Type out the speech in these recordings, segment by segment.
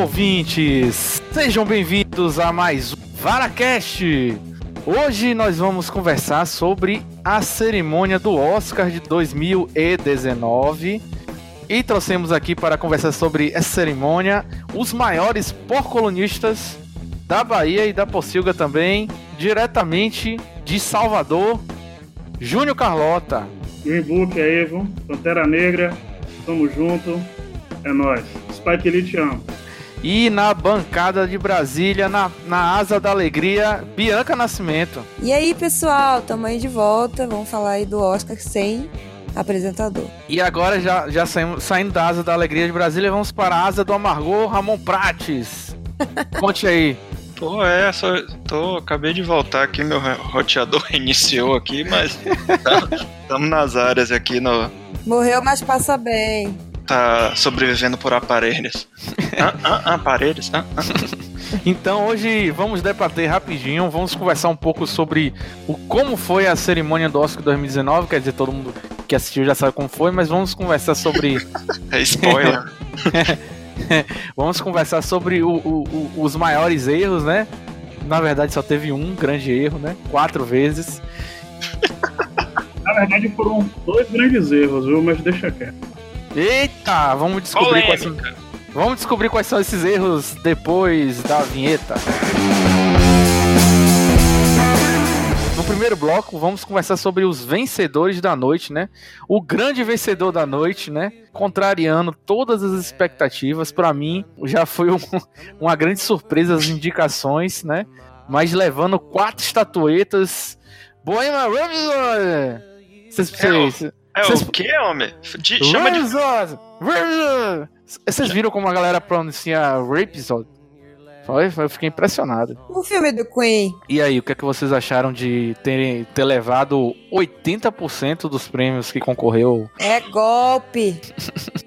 ouvintes! Sejam bem-vindos a mais um VaraCast! Hoje nós vamos conversar sobre a cerimônia do Oscar de 2019 e trouxemos aqui para conversar sobre essa cerimônia os maiores porcolonistas da Bahia e da Pocilga também, diretamente de Salvador, Júnior Carlota. Green Book viu? Pantera Negra, tamo junto, é nóis. Spike Lee te amo. E na bancada de Brasília, na, na asa da alegria, Bianca Nascimento. E aí, pessoal, tamo aí de volta. Vamos falar aí do Oscar sem apresentador. E agora, já, já saímos, saindo da asa da alegria de Brasília, vamos para a asa do amargor, Ramon Prates. Conte aí. Pô, é, só tô, acabei de voltar aqui, meu roteador reiniciou aqui, mas estamos nas áreas aqui no. Morreu, mas passa bem. Tá sobrevivendo por aparelhos. ah, ah, ah, aparelhos? Ah, ah. Então hoje vamos debater rapidinho, vamos conversar um pouco sobre o como foi a cerimônia do Oscar 2019, quer dizer, todo mundo que assistiu já sabe como foi, mas vamos conversar sobre. é spoiler. Vamos conversar sobre o, o, o, os maiores erros, né? Na verdade, só teve um grande erro, né? Quatro vezes. Na verdade, foram dois grandes erros, viu? Mas deixa quieto. Eita, vamos descobrir quais são. Vamos descobrir quais são esses erros depois da vinheta. No primeiro bloco, vamos conversar sobre os vencedores da noite, né? O grande vencedor da noite, né? Contrariando todas as expectativas, para mim já foi um, uma grande surpresa as indicações, né? Mas levando quatro estatuetas. Bohemian Rhapsody! Vocês, vocês, é, o, é o que, homem? De, chama de... Vocês viram como a galera pronuncia Rhapsody? Foi, eu fiquei impressionado. O filme do Queen. E aí, o que é que vocês acharam de ter, ter levado 80% dos prêmios que concorreu? É golpe.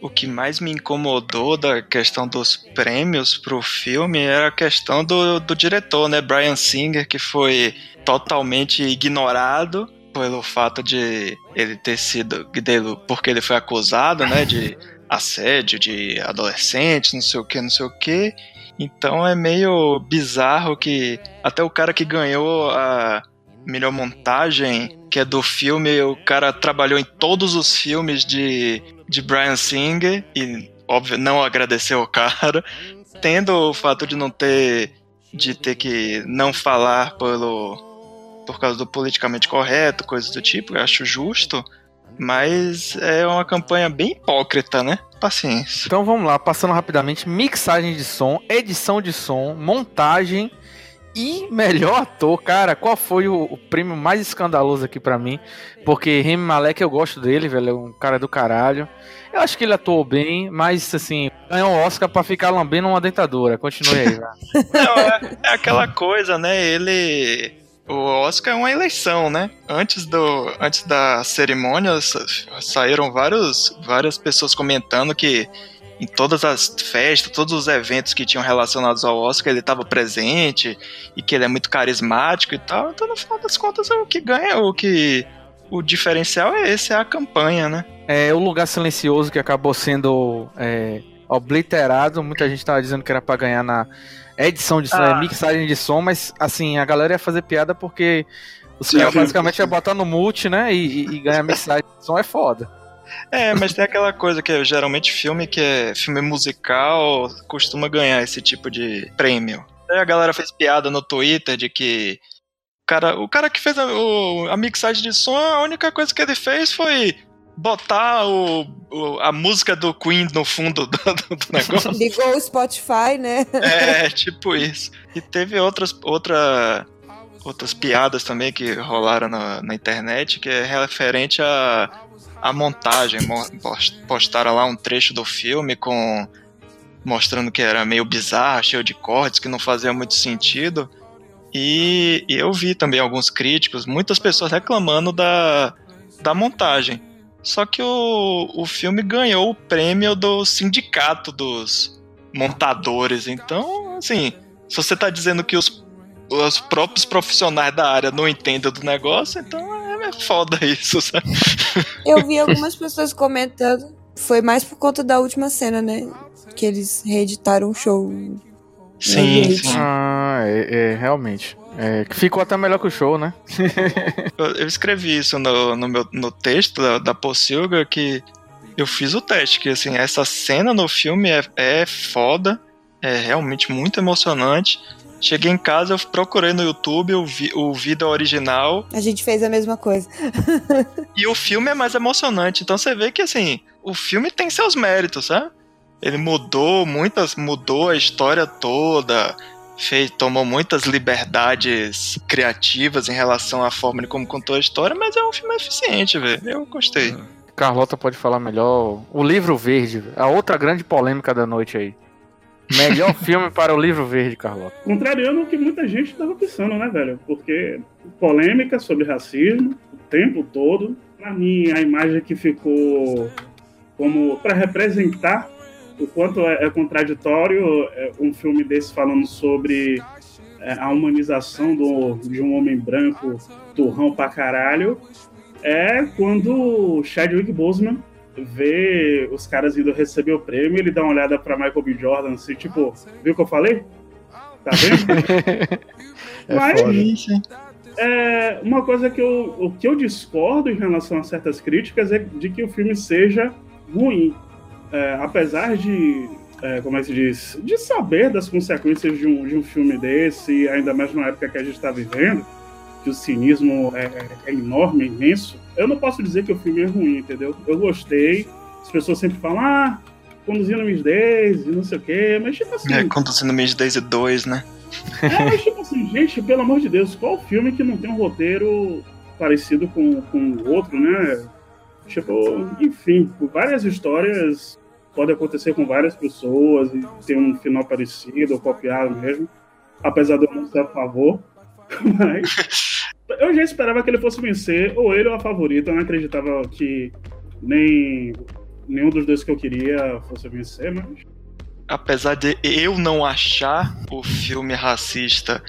o que mais me incomodou da questão dos prêmios pro filme era a questão do, do diretor, né? Brian Singer, que foi totalmente ignorado pelo fato de ele ter sido. Dele, porque ele foi acusado, né? De assédio de adolescentes, não sei o que, não sei o que. Então é meio bizarro que até o cara que ganhou a melhor montagem, que é do filme, o cara trabalhou em todos os filmes de, de Brian Singer e, óbvio, não agradeceu o cara, tendo o fato de não ter de ter que não falar pelo por causa do politicamente correto, coisas do tipo, eu acho justo. Mas é uma campanha bem hipócrita, né? Paciência. Então vamos lá, passando rapidamente: mixagem de som, edição de som, montagem e melhor ator. Cara, qual foi o, o prêmio mais escandaloso aqui para mim? Porque Remy Malek eu gosto dele, velho, é um cara do caralho. Eu acho que ele atuou bem, mas assim, ganhou um Oscar pra ficar lambendo uma dentadura. Continue aí, velho. Não, é, é aquela coisa, né? Ele o Oscar é uma eleição, né? Antes, do, antes da cerimônia saíram vários, várias pessoas comentando que em todas as festas, todos os eventos que tinham relacionados ao Oscar, ele estava presente e que ele é muito carismático e tal. Então, no final das contas, o que ganha, o que o diferencial é esse, é a campanha, né? É o lugar silencioso que acabou sendo é, obliterado. Muita gente estava dizendo que era para ganhar na é edição de som, é ah. é mixagem de som, mas assim, a galera ia fazer piada porque os caras basicamente ia botar no multi, né? E, e, e ganhar mixagem de som é foda. É, mas tem aquela coisa que é, geralmente filme que é filme musical costuma ganhar esse tipo de prêmio. Aí a galera fez piada no Twitter de que o cara, o cara que fez a, o, a mixagem de som, a única coisa que ele fez foi botar o, o, a música do Queen no fundo do, do, negócio. Ligou o Spotify, né? É, tipo isso. E teve outras, outra, outras piadas também que rolaram na, na internet, que é referente a, a montagem. Postaram lá um trecho do filme com mostrando que era meio bizarro, cheio de cortes, que não fazia muito sentido. E, e eu vi também alguns críticos, muitas pessoas reclamando da, da montagem. Só que o, o filme ganhou o prêmio do sindicato dos montadores. Então, assim, se você tá dizendo que os, os próprios profissionais da área não entendem do negócio, então é, é foda isso, sabe? Eu vi algumas pessoas comentando. Foi mais por conta da última cena, né? que eles reeditaram o show. Sim, sim. Ah, é, é, realmente. É, que ficou até melhor que o show, né? Eu, eu escrevi isso no, no meu no texto da, da Pocilga que eu fiz o teste, que assim, essa cena no filme é, é foda, é realmente muito emocionante. Cheguei em casa, eu procurei no YouTube o, vi, o vídeo original A gente fez a mesma coisa. e o filme é mais emocionante. Então você vê que assim, o filme tem seus méritos, sabe? Ele mudou muitas, mudou a história toda, fez, tomou muitas liberdades criativas em relação à forma de como contou a história, mas é um filme eficiente, velho. Eu gostei. Carlota pode falar melhor. O livro verde, a outra grande polêmica da noite aí. Melhor filme para o livro verde, Carlota. Contrariando o que muita gente estava pensando, né, velho? Porque polêmica sobre racismo o tempo todo. Pra mim, a imagem que ficou como para representar o quanto é, é contraditório é, um filme desse falando sobre é, a humanização do, de um homem branco turrão pra caralho é quando Chadwick Boseman vê os caras indo receber o prêmio, ele dá uma olhada pra Michael B. Jordan, assim, tipo, viu o que eu falei? Tá vendo? É Mas foda. é, uma coisa que eu, o que eu discordo em relação a certas críticas é de que o filme seja ruim. É, apesar de, é, como é que se diz, de saber das consequências de um, de um filme desse, ainda mais na época que a gente está vivendo, que o cinismo é, é enorme, é imenso, eu não posso dizer que o filme é ruim, entendeu? Eu gostei, as pessoas sempre falam, ah, conduzindo Miss Daisy, não sei o quê, mas tipo assim... É, conduzindo Miss Daisy 2, né? É, mas tipo assim, gente, pelo amor de Deus, qual filme que não tem um roteiro parecido com, com o outro, né? Tipo, enfim, várias histórias podem acontecer com várias pessoas e ter um final parecido ou copiado mesmo, apesar de eu não ser a favor. Mas eu já esperava que ele fosse vencer, ou ele ou a favorita. Eu não acreditava que nem nenhum dos dois que eu queria fosse vencer, mas apesar de eu não achar o filme racista,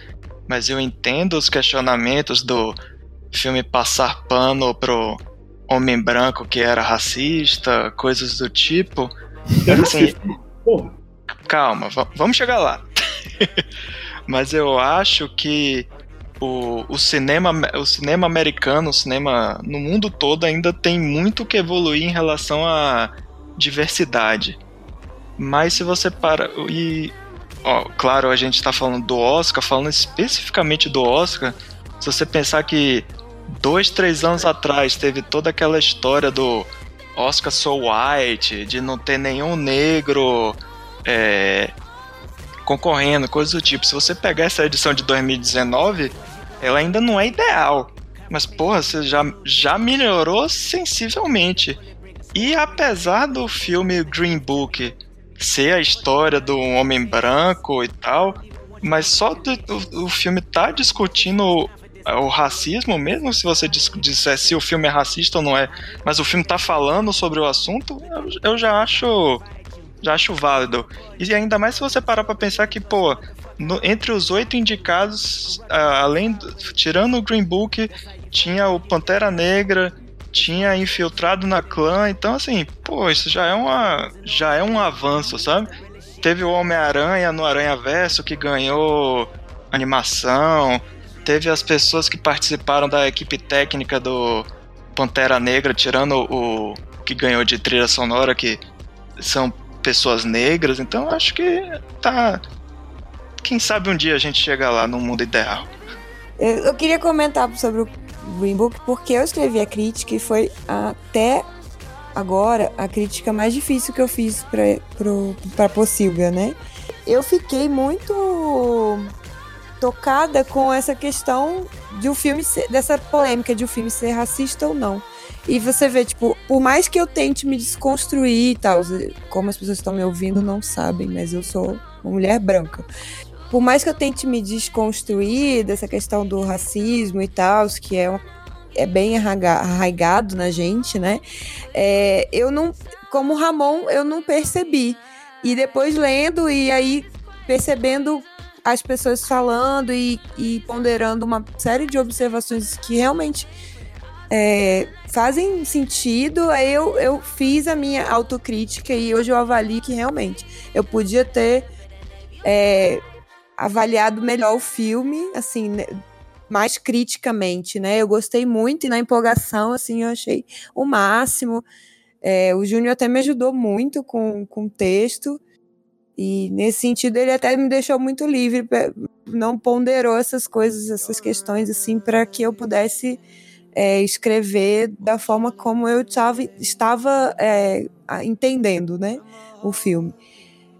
mas eu entendo os questionamentos do filme passar pano pro homem branco que era racista, coisas do tipo. Assim, calma, va- vamos chegar lá. Mas eu acho que o, o, cinema, o cinema americano, o cinema no mundo todo ainda tem muito que evoluir em relação à diversidade. Mas se você para. E. Ó, claro, a gente tá falando do Oscar, falando especificamente do Oscar. Se você pensar que dois, três anos atrás teve toda aquela história do Oscar So White, de não ter nenhum negro é, concorrendo, coisas do tipo. Se você pegar essa edição de 2019, ela ainda não é ideal. Mas, porra, você já, já melhorou sensivelmente. E apesar do filme Green Book ser a história do homem branco e tal, mas só do, do- o filme tá discutindo o, o racismo, mesmo se você dis- disser se o filme é racista ou não é, mas o filme tá falando sobre o assunto, eu, eu já acho já acho válido. E ainda mais se você parar pra pensar que, pô, no- entre os oito indicados, além do- tirando o Green Book, tinha o Pantera Negra, tinha infiltrado na clã, então assim, pô, isso já é uma já é um avanço, sabe? Teve o Homem-Aranha no Aranha Verso que ganhou animação, teve as pessoas que participaram da equipe técnica do Pantera Negra, tirando o que ganhou de trilha sonora, que são pessoas negras, então acho que tá. Quem sabe um dia a gente chega lá no mundo ideal. Eu, eu queria comentar sobre o Green Book porque eu escrevi a crítica e foi até agora a crítica mais difícil que eu fiz pra Pocilga, né? Eu fiquei muito tocada com essa questão de o filme ser, dessa polêmica de o filme ser racista ou não. E você vê, tipo, por mais que eu tente me desconstruir e tal, como as pessoas estão me ouvindo não sabem, mas eu sou uma mulher branca por mais que eu tente me desconstruir dessa questão do racismo e tal, que é, um- é bem arraiga- arraigado na gente, né? É, eu não, como Ramon, eu não percebi. E depois lendo e aí percebendo as pessoas falando e, e ponderando uma série de observações que realmente é, fazem sentido. Aí eu, eu fiz a minha autocrítica e hoje eu avalio que realmente eu podia ter é, avaliado melhor o filme, assim, né, mais criticamente, né? Eu gostei muito e na empolgação, assim, eu achei o máximo. É, o Júnior até me ajudou muito com, com o texto. E nesse sentido ele até me deixou muito livre, não ponderou essas coisas, essas questões assim, para que eu pudesse é, escrever da forma como eu tava, estava é, entendendo, né, o filme.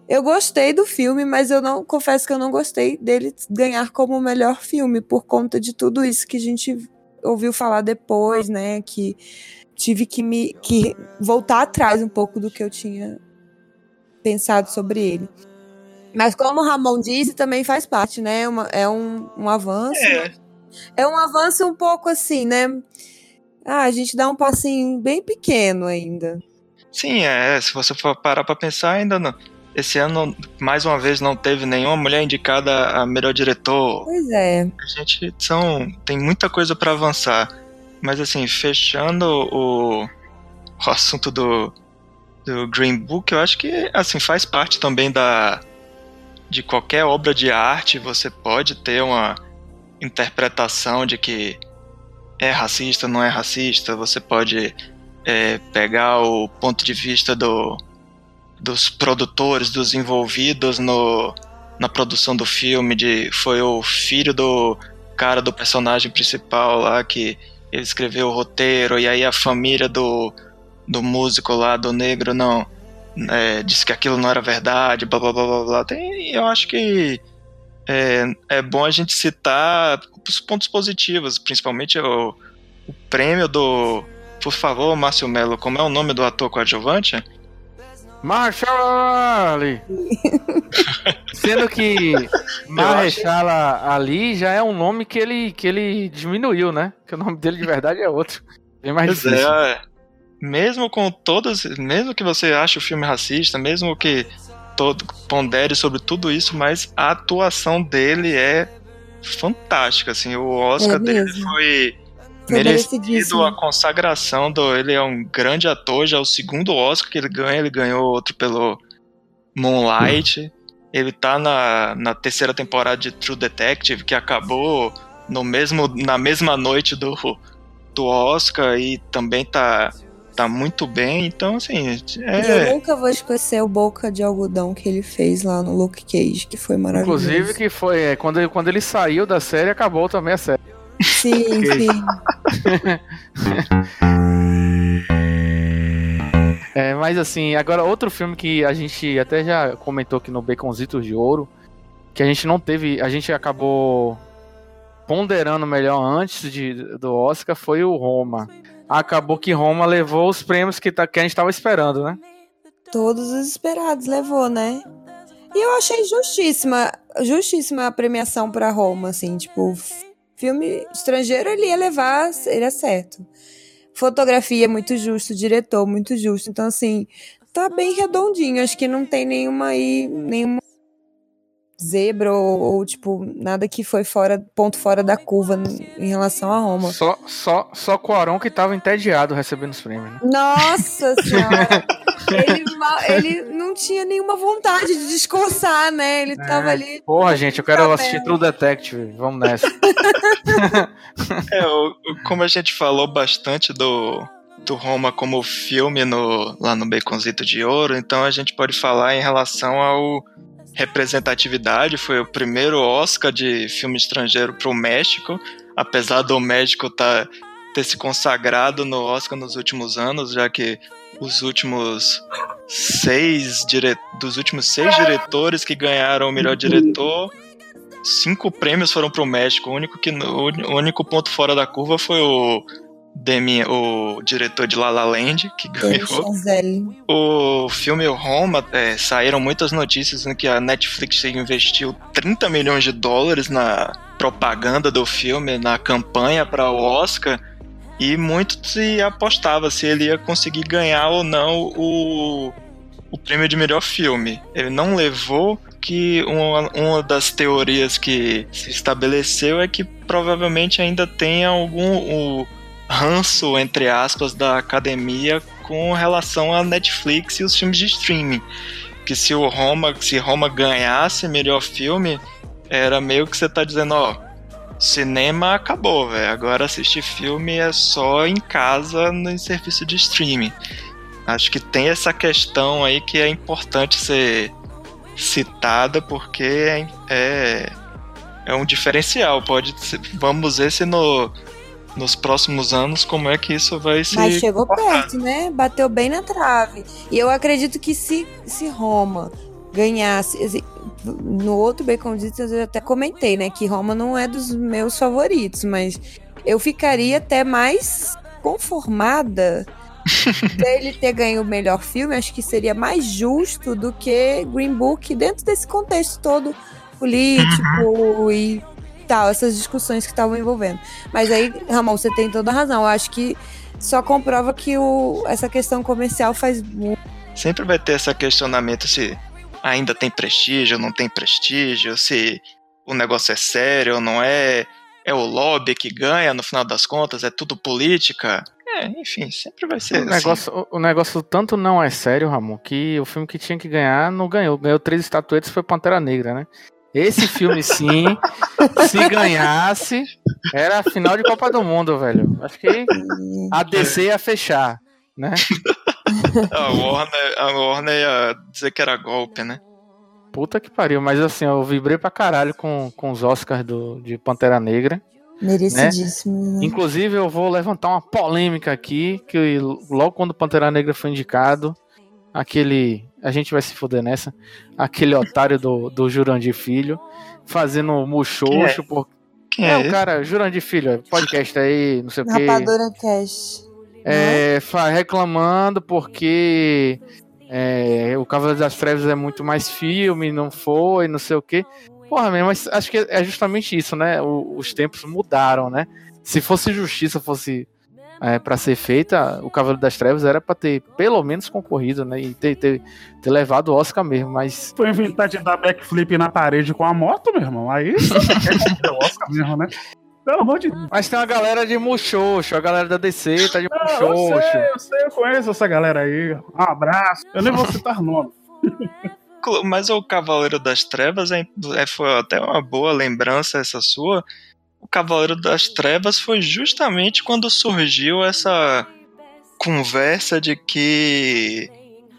Eu gostei do filme, mas eu não confesso que eu não gostei dele ganhar como o melhor filme por conta de tudo isso que a gente ouviu falar depois, né, que tive que me que voltar atrás um pouco do que eu tinha pensado sobre ele. Mas como o Ramon disse, também faz parte, né? Uma, é um, um avanço. É. é um avanço um pouco assim, né? Ah, a gente dá um passinho bem pequeno ainda. Sim, é. Se você for parar pra pensar, ainda não. Esse ano, mais uma vez, não teve nenhuma mulher indicada a melhor diretor. Pois é. A gente são, tem muita coisa para avançar. Mas assim, fechando o, o assunto do, do Green Book, eu acho que assim faz parte também da de qualquer obra de arte, você pode ter uma interpretação de que é racista, não é racista, você pode é, pegar o ponto de vista do, dos produtores, dos envolvidos no, na produção do filme, de foi o filho do cara do personagem principal lá que ele escreveu o roteiro, e aí a família do, do músico lá, do negro, não. É, disse que aquilo não era verdade, blá blá blá blá blá. Tem, eu acho que é, é bom a gente citar os pontos positivos, principalmente o, o prêmio do. Por favor, Márcio Melo, como é o nome do ator coadjuvante? Marshall Ali. Sendo que Marshall Ali já é um nome que ele, que ele diminuiu, né? Que o nome dele de verdade é outro. Bem mais pois difícil. É, mesmo com todas. Mesmo que você ache o filme racista, mesmo que todo, pondere sobre tudo isso, mas a atuação dele é fantástica. Assim, o Oscar é dele foi merecido a consagração do. Ele é um grande ator, já é o segundo Oscar que ele ganha, ele ganhou outro pelo Moonlight. Ele tá na, na terceira temporada de True Detective, que acabou no mesmo, na mesma noite do, do Oscar e também tá, tá muito bem. Então, assim. É... Eu nunca vou esquecer o boca de algodão que ele fez lá no Luke Cage, que foi maravilhoso. Inclusive, que foi. É, quando, quando ele saiu da série, acabou também a série. Sim, sim. é, mas assim, agora outro filme que a gente até já comentou aqui no Baconzitos de Ouro, que a gente não teve, a gente acabou ponderando melhor antes de, do Oscar, foi o Roma. Acabou que Roma levou os prêmios que, tá, que a gente estava esperando, né? Todos os esperados levou, né? E eu achei justíssima, justíssima a premiação para Roma, assim, tipo, filme estrangeiro ele ia levar, ele é certo. Fotografia muito justo, diretor muito justo. Então, assim, tá bem redondinho. Acho que não tem nenhuma aí, nenhuma zebra ou, ou, tipo, nada que foi fora, ponto fora da curva em relação a Roma. Só, só, só Quaron que tava entediado recebendo os prêmios, né? Nossa senhora! ele, ele não tinha nenhuma vontade de discursar, né? Ele é. tava ali. Porra, gente, eu quero assistir True Detective. Vamos nessa. é, como a gente falou bastante do, do Roma como filme no, lá no Baconzito de Ouro, então a gente pode falar em relação ao representatividade. Foi o primeiro Oscar de filme estrangeiro para o México, apesar do México tá, ter se consagrado no Oscar nos últimos anos, já que os últimos seis dire... dos últimos seis diretores que ganharam o melhor diretor, cinco prêmios foram para o México. O único que o único ponto fora da curva foi o Demi, o diretor de La La Land, que ganhou. O filme Roma, é, saíram muitas notícias em que a Netflix investiu 30 milhões de dólares na propaganda do filme, na campanha para o Oscar, e muito se apostava se ele ia conseguir ganhar ou não o, o prêmio de melhor filme. Ele não levou que uma, uma das teorias que se estabeleceu é que provavelmente ainda tenha algum o, ranço, entre aspas, da academia com relação à Netflix e os filmes de streaming. Que se o Roma, se Roma ganhasse melhor filme, era meio que você tá dizendo, ó, cinema acabou, velho. Agora assistir filme é só em casa no serviço de streaming. Acho que tem essa questão aí que é importante ser citada porque é, é, é um diferencial. Pode ser, vamos ver se no, nos próximos anos como é que isso vai ser. Mas chegou perto, né? Bateu bem na trave. E eu acredito que se, se Roma ganhasse. No outro Bacon Distance eu até comentei, né? Que Roma não é dos meus favoritos, mas eu ficaria até mais conformada dele ter ganho o melhor filme. Acho que seria mais justo do que Green Book dentro desse contexto todo político uhum. e tal, essas discussões que estavam envolvendo. Mas aí, Ramon, você tem toda a razão. Eu acho que só comprova que o, essa questão comercial faz muito. Sempre vai ter esse questionamento se ainda tem prestígio, não tem prestígio, se o negócio é sério ou não é, é o lobby que ganha no final das contas, é tudo política. É, enfim, sempre vai ser. O, assim. negócio, o, negócio tanto não é sério, Ramon, que o filme que tinha que ganhar não ganhou. Ganhou três estatuetas foi Pantera Negra, né? Esse filme, sim, se ganhasse, era a final de Copa do Mundo, velho. Acho que a DC ia fechar, né? a, Warner, a Warner ia dizer que era golpe, né? Puta que pariu, mas assim, eu vibrei pra caralho com, com os Oscars do, de Pantera Negra. Merecidíssimo. Né? Inclusive, eu vou levantar uma polêmica aqui, que logo quando Pantera Negra foi indicado, aquele. A gente vai se foder nessa. Aquele otário do, do Jurandir Filho, fazendo muxoxo. É? Por... Quem é, é o cara, Jurandir Filho, podcast aí, não sei o quê. Rapadura Cash é, reclamando porque é, o Cavaleiro das Trevas é muito mais filme, não foi, não sei o que. Porra, mesmo, mas acho que é justamente isso, né? O, os tempos mudaram, né? Se fosse justiça, fosse é, para ser feita, o Cavaleiro das Trevas era para ter pelo menos concorrido, né? E ter, ter, ter levado o Oscar mesmo, mas. Foi inventar de dar backflip na parede com a moto, meu irmão. Aí quer o Oscar mesmo, né? Pelo amor de Deus. Mas tem uma galera de muxoxo, a galera da DC tá de muxoxo. Eu sei, eu sei, eu conheço essa galera aí. Um abraço. Eu nem vou citar nome. Mas o Cavaleiro das Trevas é, é, foi até uma boa lembrança essa sua. O Cavaleiro das Trevas foi justamente quando surgiu essa conversa de que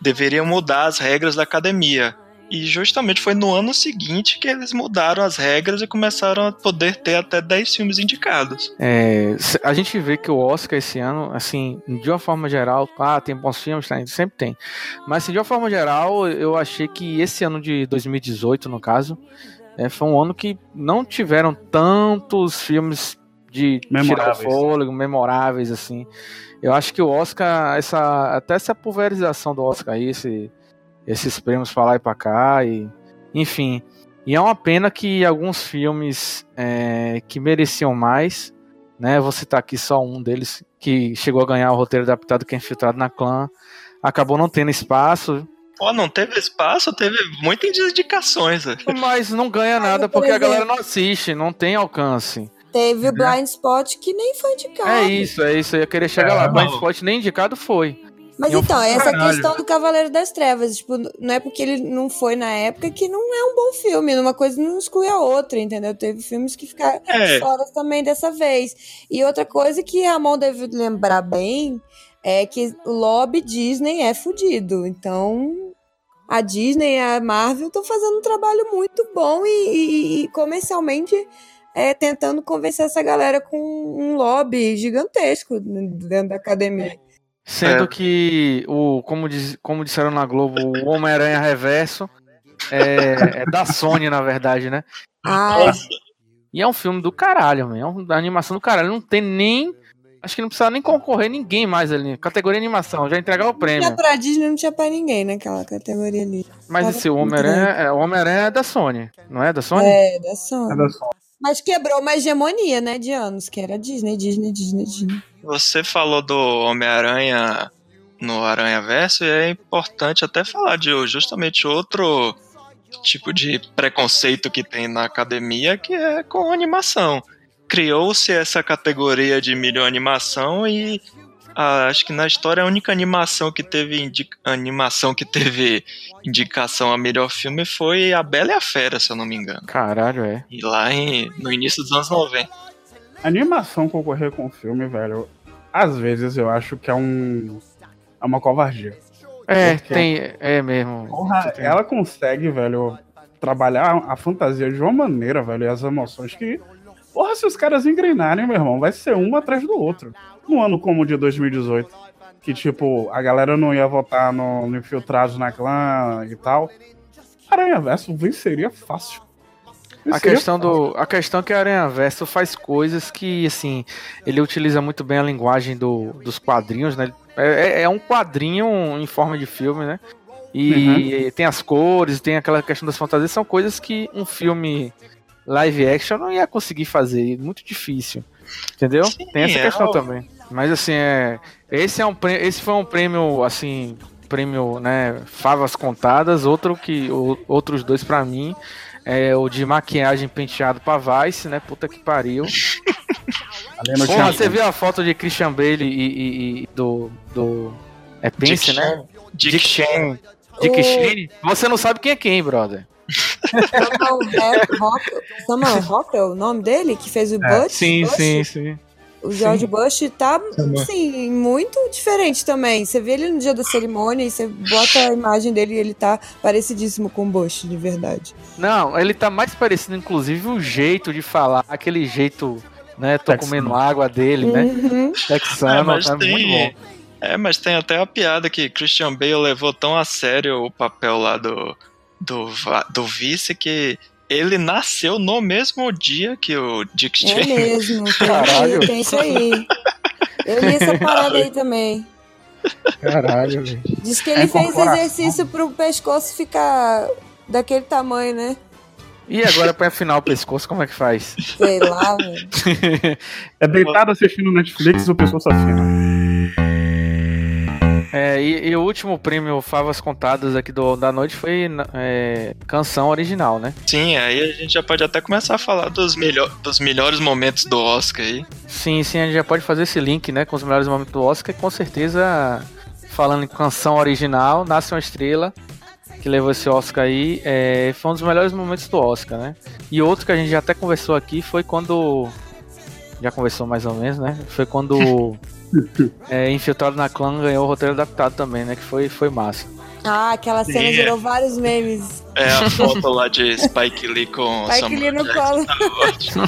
deveriam mudar as regras da academia. E justamente foi no ano seguinte que eles mudaram as regras e começaram a poder ter até 10 filmes indicados. É, a gente vê que o Oscar esse ano, assim, de uma forma geral, ah, tem bons filmes, tá, sempre tem. Mas assim, de uma forma geral, eu achei que esse ano de 2018, no caso, é, foi um ano que não tiveram tantos filmes de memoráveis. tirar fôlego, memoráveis, assim. Eu acho que o Oscar, essa, até essa pulverização do Oscar aí, esse esses prêmios pra lá e pra cá, e enfim. E é uma pena que alguns filmes é, que mereciam mais, né? Vou citar aqui só um deles que chegou a ganhar o roteiro adaptado que é infiltrado na clã, acabou não tendo espaço. Pô, não teve espaço, teve muitas indicações. Mas não ganha nada porque a galera não assiste, não tem alcance. Teve o Blind Spot que nem foi indicado. É isso, é isso. Eu ia querer chegar é, lá. Blind Spot nem indicado foi. Mas eu então, essa caralho. questão do Cavaleiro das Trevas, tipo, não é porque ele não foi na época que não é um bom filme. Uma coisa não exclui a outra, entendeu? Teve filmes que ficaram é. fora também dessa vez. E outra coisa que Ramon deve lembrar bem é que o lobby Disney é fudido. Então, a Disney e a Marvel estão fazendo um trabalho muito bom e, e, e comercialmente é, tentando convencer essa galera com um lobby gigantesco dentro da academia. Sendo é. que, o, como, diz, como disseram na Globo, o Homem-Aranha Reverso é, é, da Sony, na verdade, né? Ah. E é um filme do caralho, man. é uma animação do caralho. Não tem nem. Acho que não precisava nem concorrer ninguém mais ali. Categoria animação, já entregar o prêmio. Não tinha pra Disney, não tinha pra ninguém naquela categoria ali. Mas esse Homem-Aranha é, Homem é da Sony, não é da Sony? É, da Sony. É da Sony. Mas quebrou uma hegemonia, né, de anos, que era Disney, Disney, Disney, Disney. Você falou do Homem-Aranha no Aranha Verso e é importante até falar de justamente outro tipo de preconceito que tem na academia que é com animação. Criou-se essa categoria de melhor animação e ah, acho que na história a única animação que teve animação que teve indicação a melhor filme foi A Bela e a Fera, se eu não me engano. Caralho, é. E lá em, no início dos anos 90. A animação concorrer com o filme, velho, às vezes eu acho que é um. É uma covardia. É, Porque- tem. É mesmo. Porra, ela consegue, velho, trabalhar a fantasia de uma maneira, velho, e as emoções que. Porra, se os caras engrenarem, meu irmão, vai ser um atrás do outro. Num ano como o de 2018. Que, tipo, a galera não ia votar no, no Infiltrados na clã e tal. Aranha Verso venceria fácil. A questão, do, a questão é que a Aranha Verso faz coisas que, assim, ele utiliza muito bem a linguagem do, dos quadrinhos, né? É, é- é um quadrinho em forma de filme, né? E tem as cores, tem aquela questão das fantasias, são coisas que um filme live action não ia conseguir fazer, muito difícil. Entendeu? Sim, tem essa é questão o- também. Mas assim, é, esse é um prê- esse foi um prêmio assim, prêmio, né, favas contadas, outro que o- outros dois pra mim é o de maquiagem penteado pra Vice, né? Puta que pariu. Porra, você viu a foto de Christian Bale e, e- e do do é Pence, Dick né? Dick Cheney. Dick Cheney. Você não sabe quem é quem, brother. Samuel Samuel Rockwell, o nome dele, que fez o Bush. Bush? sim. O George Bush tá, assim, muito diferente também. Você vê ele no dia da cerimônia e você bota a imagem dele e ele tá parecidíssimo com o Bush, de verdade. Não, ele tá mais parecido, inclusive, o jeito de falar, aquele jeito, né? Tô Texano. comendo água dele, né? Uhum. Texano, É, mas é tem- muito bom. É, mas tem até a piada que Christian Bale levou tão a sério o papel lá do, do, do vice que ele nasceu no mesmo dia que o Dick É Cheney. mesmo, tem, Caralho. tem isso aí. Eu li essa parada aí também. Caralho, velho. Diz que É ele fez incorporação. exercício pro pescoço ficar daquele tamanho, né? E agora pra afinar o pescoço, como é que faz? Sei lá, velho. É deitado assistindo Netflix, o pessoal se afina. É, e, e o último prêmio Favas Contadas aqui do, da noite foi é, canção original, né? Sim, aí a gente já pode até começar a falar dos, melhor, dos melhores momentos do Oscar aí. Sim, sim, a gente já pode fazer esse link, né, com os melhores momentos do Oscar. E com certeza, falando em canção original, Nasce uma Estrela, que levou esse Oscar aí, é, foi um dos melhores momentos do Oscar, né? E outro que a gente já até conversou aqui foi quando. Já conversou mais ou menos, né? Foi quando é, Infiltrado na Clã ganhou o roteiro adaptado também, né? Que foi, foi massa. Ah, aquela cena Sim. gerou vários memes. É a foto lá de Spike Lee com Spike Samuel Lee no colo. tá ótimo.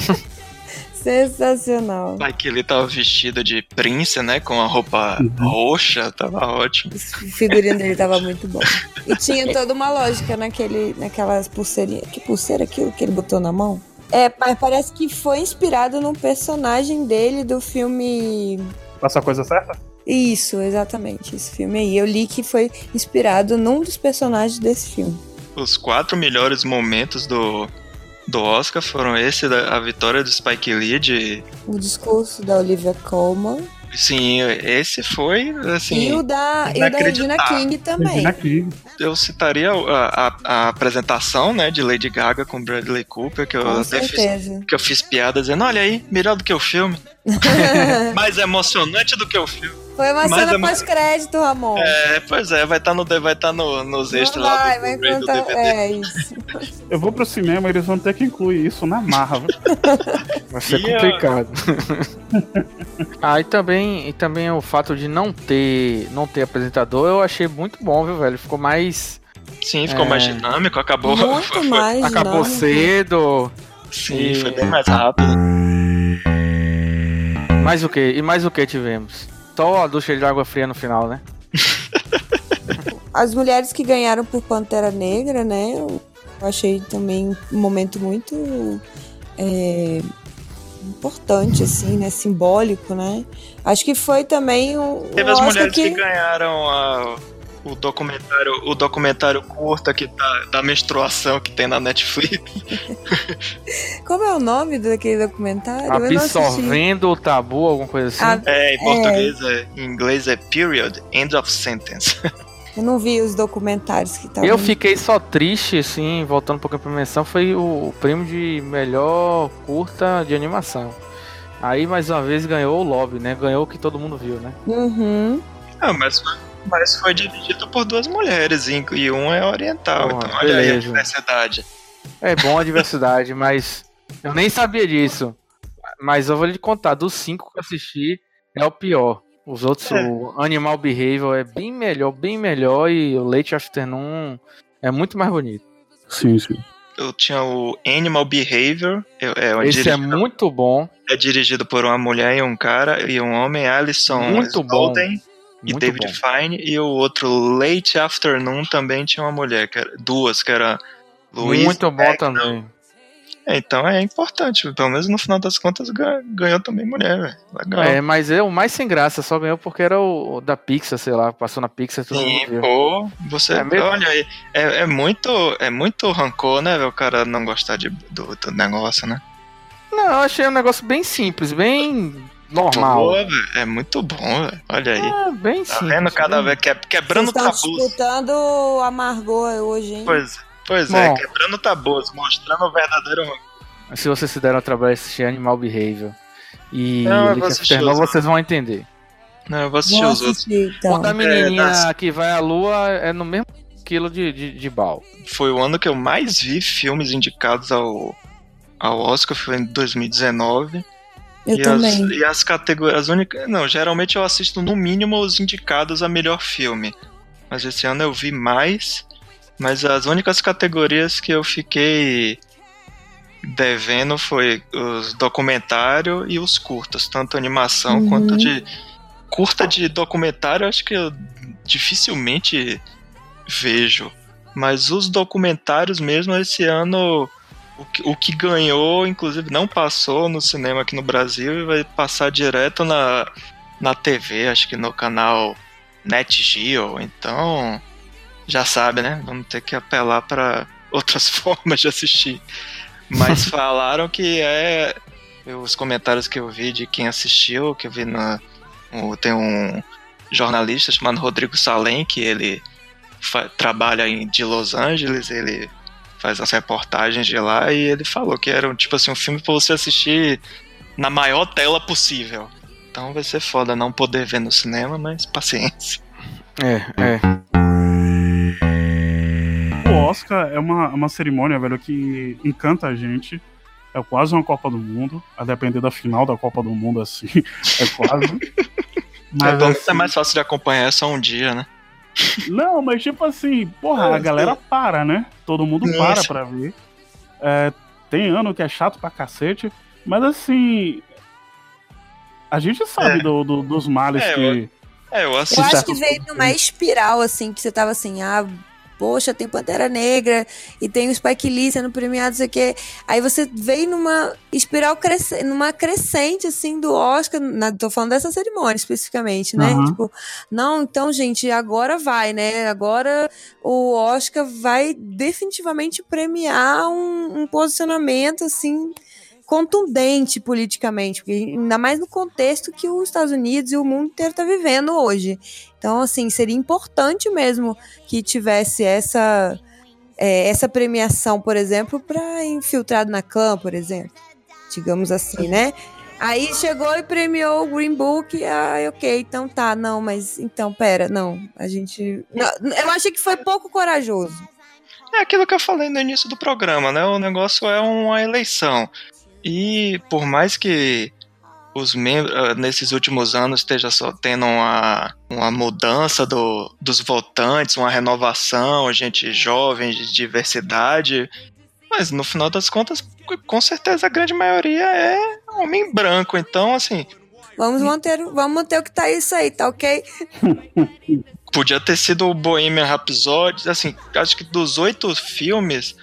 Sensacional. Spike Lee tava vestido de Prince, né? Com a roupa roxa, tava ótimo. O figurino dele tava muito bom. E tinha toda uma lógica naquele, naquelas pulseirinhas. Que pulseira aquilo que ele botou na mão? É, mas parece que foi inspirado num personagem dele do filme. Passa a coisa certa? Isso, exatamente, esse filme aí. Eu li que foi inspirado num dos personagens desse filme. Os quatro melhores momentos do, do Oscar foram esse, da, a vitória do Spike Lee de... O discurso da Olivia Colman Sim, esse foi, e assim... o da, e o da Regina. King também. Regina King. Eu citaria a, a- a apresentação, né, de Lady Gaga com Bradley Cooper, que eu Com até fiz, que eu fiz piada dizendo, olha aí, melhor do que o filme, mais emocionante do que o filme. Foi uma Mas cena é pós-crédito, Ramon. É, pois é, vai estar no, vai tá no, nos extras lá vai, do vai Blu-ray do contar. DVD. É isso. Eu vou pro cinema, eles vão ter que incluir isso na marra. Vai ser E complicado. ah, e também, e também o fato de não ter, não ter apresentador, eu achei muito bom, viu, velho? Ficou mais. Sim, ficou É. mais dinâmico, acabou. Muito mais. Acabou dinâmico. cedo. Sim, foi bem mais rápido. Mais o que? E mais o que tivemos? Só a ducha de água fria no final, né? As mulheres que ganharam por Pantera Negra, né? Eu achei também um momento muito é, importante, assim, né? Simbólico, né? Acho que foi também um. Teve um as Oscar mulheres que, que... ganharam a- o documentário, o documentário curta que tá, da menstruação que tem na Netflix. Como é o nome daquele documentário? Absorvendo o tabu, alguma coisa assim. É, em português, é, em inglês é period, end of sentence. eu não vi os documentários que estavam. Eu fiquei só triste, assim, voltando um pouquinho pra menção, foi o, o prêmio de melhor curta de animação. Aí mais uma vez ganhou o lobby, né? Ganhou o que todo mundo viu, né? Uhum. Ah, mas, foi- mas foi dirigido por duas mulheres e e um é oriental. Porra, então olha aí a beleza. diversidade. É bom a diversidade, mas eu nem sabia disso. Mas eu vou lhe contar, dos cinco que eu assisti, é o pior. Os outros, É. o Animal Behavior é bem melhor, bem melhor, e o Late Afternoon é muito mais bonito. Sim, sim. Eu tinha o Animal Behavior, eu- é, o Esse é muito bom, é dirigido por uma mulher e um cara, e um homem, Alison Muito bom. E muito David bom. Fine, e o outro Late Afternoon também tinha uma mulher, que era, duas, que era Louise muito bom Beck. também. É, então é importante, pelo menos no final das contas ga- ganhou também mulher, velho. Legal. É, mas é o mais sem graça, só ganhou porque era o, o da Pixar, sei lá, passou na Pixar, todo Sim, pô, você, É mesmo? olha aí, é, é muito, é muito rancor, né, o cara não gostar de, do, do negócio, né? Não, eu achei um negócio bem simples, bem normal. Velho, é muito bom, velho, olha aí. É, bem Tá simples. vendo cada bem- vez que, quebrando Vocês estão tabus. disputando a Margot hoje, hein? Pois, pois é, quebrando tabus, mostrando o verdadeiro. Se vocês se deram ao trabalho de assistir Animal Behavior e Não, os- vocês vão entender. Não, eu vou assistir Vou os outros. assistir, O então. da menininha das- que vai à lua é no mesmo quilo de, de, de bal. Foi o ano que eu mais vi filmes indicados ao, ao Oscar, foi em 2019. Eu e, também. As, e as categorias as únicas. Não, geralmente eu assisto no mínimo os indicados a melhor filme. Mas esse ano eu vi mais. Mas as únicas categorias que eu fiquei devendo foi os documentário e os curtas, tanto animação Uhum. quanto de. Curta de documentário, acho que eu dificilmente vejo. Mas os documentários mesmo, esse ano, o que, o que ganhou, inclusive, não passou no cinema aqui no Brasil e vai passar direto na, na TV, acho que no canal Net Geo. Então, já sabe, né? Vamos ter que apelar para outras formas de assistir. Mas falaram que é. Os comentários que eu vi de quem assistiu, que eu vi na. Tem um jornalista chamado Rodrigo Salem, que ele trabalha em, de Los Angeles, ele faz as reportagens de lá e ele falou que era um, tipo assim, um filme pra você assistir na maior tela possível. Então vai ser foda não poder ver no cinema, mas paciência. É, é. O Oscar é uma, uma cerimônia, velho, que encanta a gente. É quase uma Copa do Mundo. A depender da final da Copa do Mundo, assim. É quase. é, bom, assim, é mais fácil de acompanhar é só um dia, né? Não, mas tipo assim, porra, a É, galera para, né? Todo mundo Isso. para pra ver. É, tem ano que é chato pra cacete, mas assim. A gente sabe É. do, do- dos males É, que. É, eu Eu acho que veio numa espiral, assim, que você tava assim, ah, poxa, tem Pantera Negra e tem o Spike Lee sendo premiado, não sei o quê. Aí você veio numa espiral crescente, numa crescente, assim, do Oscar, na, tô falando dessa cerimônia especificamente, né? Aham. Tipo, não, então, gente, agora vai, né? Agora o Oscar vai definitivamente premiar um, um posicionamento, assim, contundente politicamente, porque ainda mais no contexto que os Estados Unidos e o mundo inteiro está vivendo hoje. Então, assim, seria importante mesmo que tivesse essa é, essa premiação, por exemplo, para infiltrado na clã, por exemplo, digamos assim, né? Aí chegou e premiou o Green Book, ah, ok, então tá, não, mas então, pera, não, a gente. não, eu achei que foi pouco corajoso. É aquilo que eu falei no início do programa, né? O negócio é uma eleição. E por mais que os membros ah, nesses últimos anos esteja só tendo uma, uma mudança do, dos votantes, uma renovação, gente jovem, de diversidade, mas no final das contas, com certeza a grande maioria é homem branco. Então, assim, Vamos manter, vamos manter o que tá isso aí, tá ok? podia ter sido o Bohemian Rhapsody, assim, acho que dos oito filmes,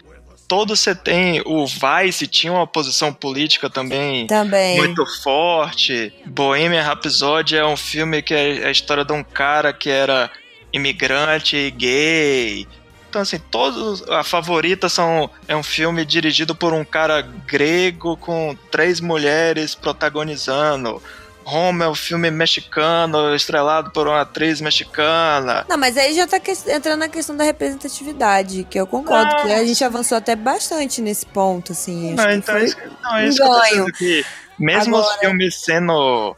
todos você tem, o Vice tinha uma posição política também Também. muito forte, Bohemian Rhapsody é um filme que é a história de um cara que era imigrante e gay, então assim, todos, a favorita são, é um filme dirigido por um cara grego com três mulheres protagonizando, Roma é um filme mexicano, estrelado por uma atriz mexicana. Não, mas aí já tá que- entrando na questão da representatividade, que eu concordo, que a gente avançou até bastante nesse ponto, assim. Não, então foi- é isso, não, é isso que eu tô dizendo que Mesmo os Agora- filmes sendo,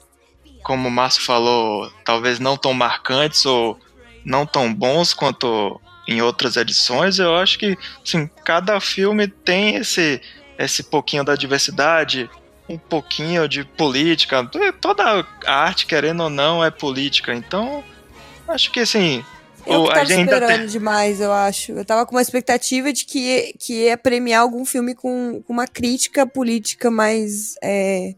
como o Márcio falou, talvez não tão marcantes ou não tão bons quanto em outras edições, eu acho que assim, cada filme tem esse, esse pouquinho da diversidade, um pouquinho de política. Toda a arte, querendo ou não, é política. Então, acho que assim. Eu que tava esperando tem- demais, eu acho. Eu tava com uma expectativa de que, que ia premiar algum filme com, com uma crítica política mais, é,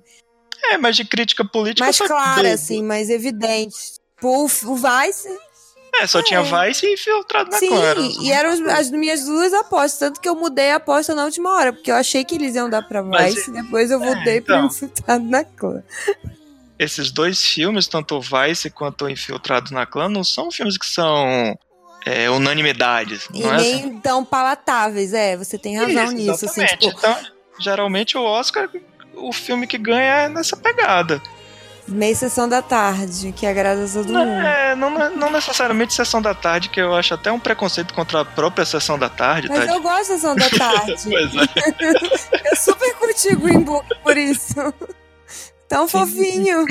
É, mas de crítica política. mais clara, assim, mais evidente. Pô, o, o Vice, É, só tinha Vice e infiltrado na sim, Clara. e eram os- as minhas duas apostas, tanto que eu mudei a aposta na última hora, porque eu achei que eles iam dar pra Mas Vice, depois eu mudei então. pra Infiltrado na Clã. esses dois filmes, tanto o Vice quanto o Infiltrado na Clã, não são filmes que são é, unanimidades. E não é assim? nem tão palatáveis, é, você tem razão Isso, nisso, assim, exatamente. tipo, Então, geralmente o Oscar, o filme que ganha é nessa pegada. Meia sessão da tarde, que agrada a todo mundo. É, não, não necessariamente Sessão da Tarde, que eu acho até um preconceito contra a própria Sessão da Tarde, Mas tá? eu gosto da sessão da tarde. Pois é. Eu super curti Green Book por isso. Tão fofinho.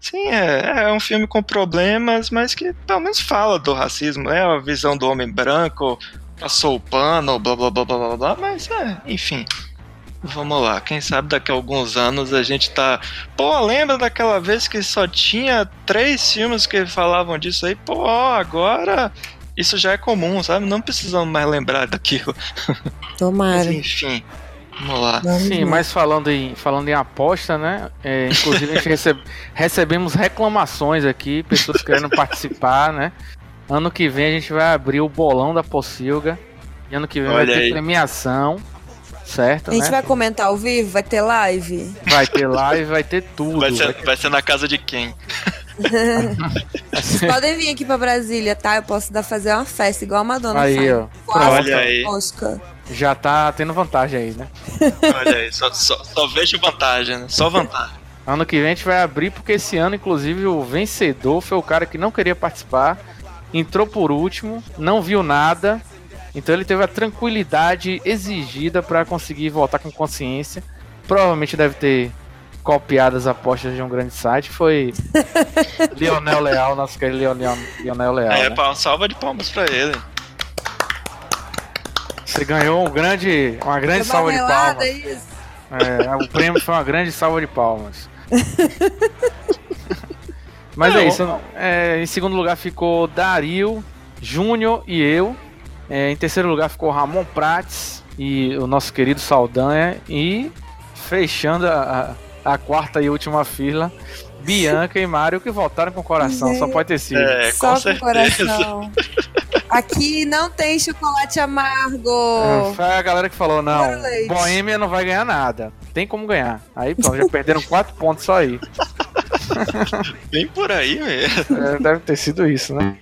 Sim, é, é um filme com problemas, mas que pelo menos fala do racismo, é a visão do homem branco, passou o pano, blá blá blá blá blá blá, mas é, enfim. Vamos lá, quem sabe daqui a alguns anos a gente tá. Pô, lembra daquela vez que só tinha três filmes que falavam disso aí? Pô, agora isso já é comum, sabe? Não precisamos mais lembrar daquilo. Mas Tomara. enfim, vamos lá. Vamos Sim, mas falando em, falando em aposta, né? é, inclusive a gente recebe- recebemos reclamações aqui, pessoas querendo participar, né? Ano que vem a gente vai abrir o bolão da Pocilga. E ano que vem Olha vai ter aí. premiação, certo? A gente né? vai comentar ao vivo? Vai ter live? Vai ter live, vai ter tudo. Vai ser, vai ter- vai ser na casa de quem? Vocês podem vir aqui pra Brasília, tá? Eu posso dar fazer uma festa igual a Madonna Aí, faz. ó. Quase Olha aí. Oscar. Já tá tendo vantagem aí, né? Olha aí, só, só, só vejo vantagem, né? Só vantagem. Ano que vem a gente vai abrir, porque esse ano, inclusive, o vencedor foi o cara que não queria participar, entrou por último, não viu nada, então ele teve a tranquilidade exigida para conseguir voltar com consciência. Provavelmente deve ter copiado as apostas de um grande site. Foi Lionel Leal, nosso querido Lionel, Lionel Leal. É, né? uma salva de palmas pra ele. Você ganhou um grande, uma grande salva de palmas. é isso? É, o prêmio foi uma grande salva de palmas. Mas Não. é isso. é, em segundo lugar ficou Dario, Júnior e eu. É, em terceiro lugar ficou Ramon Prates e o nosso querido Saldanha. E fechando a, a- a quarta e última fila, Bianca e Mário que voltaram com o coração. Só pode ter sido. É, Só com com certeza. coração. Aqui não tem chocolate amargo. É, Foi a galera que falou, não. Boêmia não vai ganhar nada. Tem como ganhar. Aí, pronto, já perderam quatro pontos só aí. Bem por aí mesmo. É, deve ter sido isso, né?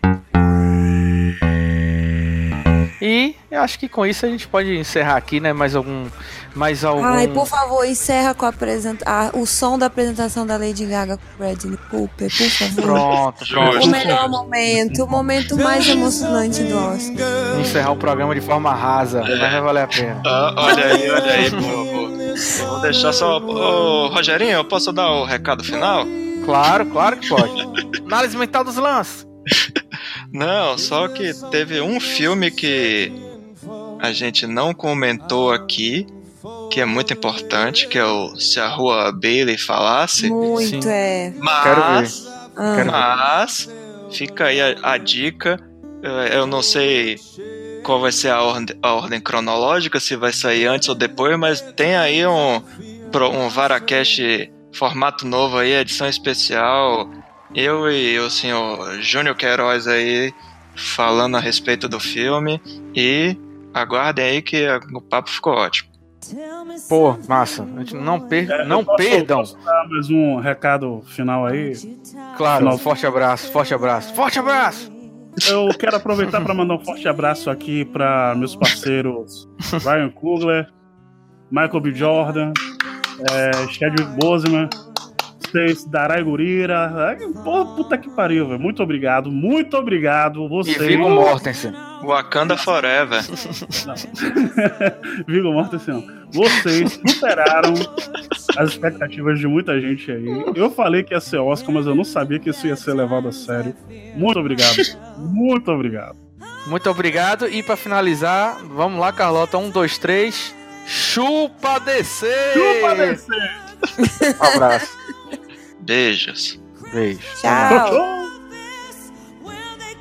E eu acho que com isso a gente pode encerrar aqui, né? Mais algum. Mais algum. Ai, por favor, encerra com a apresenta ah, o som da apresentação da Lady Gaga com o Bradley Cooper, por favor. Pronto, O pronto. melhor momento, o momento mais emocionante do Oscar. Encerrar o programa de forma rasa, mas vai valer a pena. Ah, olha aí, olha aí, boa, boa. Vou deixar só. Ô, Rogerinho, eu posso dar o recado final? Claro, claro que pode. Análise mental dos lances. Não, só que teve um filme que a gente não comentou aqui, que é muito importante, que é o Se a Rua Bailey Falasse. Muito, Sim. é. Mas, Ah, Quero ver. mas fica aí a, a dica. Eu, não sei qual vai ser a ordem, a ordem cronológica, se vai sair antes ou depois, mas tem aí um, um Varacast formato novo aí, edição especial. Eu e o senhor Júnior Queiroz aí falando a respeito do filme. E aguardem aí que o papo ficou ótimo. Pô, massa. A gente não, per... É, não posso- perdam. posso dar mais um recado final aí. Claro, Não. forte abraço, forte abraço, forte abraço! Eu quero aproveitar para mandar um forte abraço aqui para meus parceiros Ryan Coogler, Michael B. Jordan, é, Chadwick Boseman, vocês, Darai Gurira. Porra, puta que pariu, velho. Muito obrigado, muito obrigado. Vocês. E Viggo Mortensen. Wakanda Forever. Viggo Mortensen, não. Vocês superaram as expectativas de muita gente aí. Eu falei que ia ser Oscar, mas eu não sabia que isso ia ser levado a sério. Muito obrigado. Muito obrigado. Muito obrigado. E pra finalizar, vamos lá, Carlota. Um, dois, três. Chupa descer! Chupa descer! Um abraço. Beijos. Beijo. Tchau. Well, they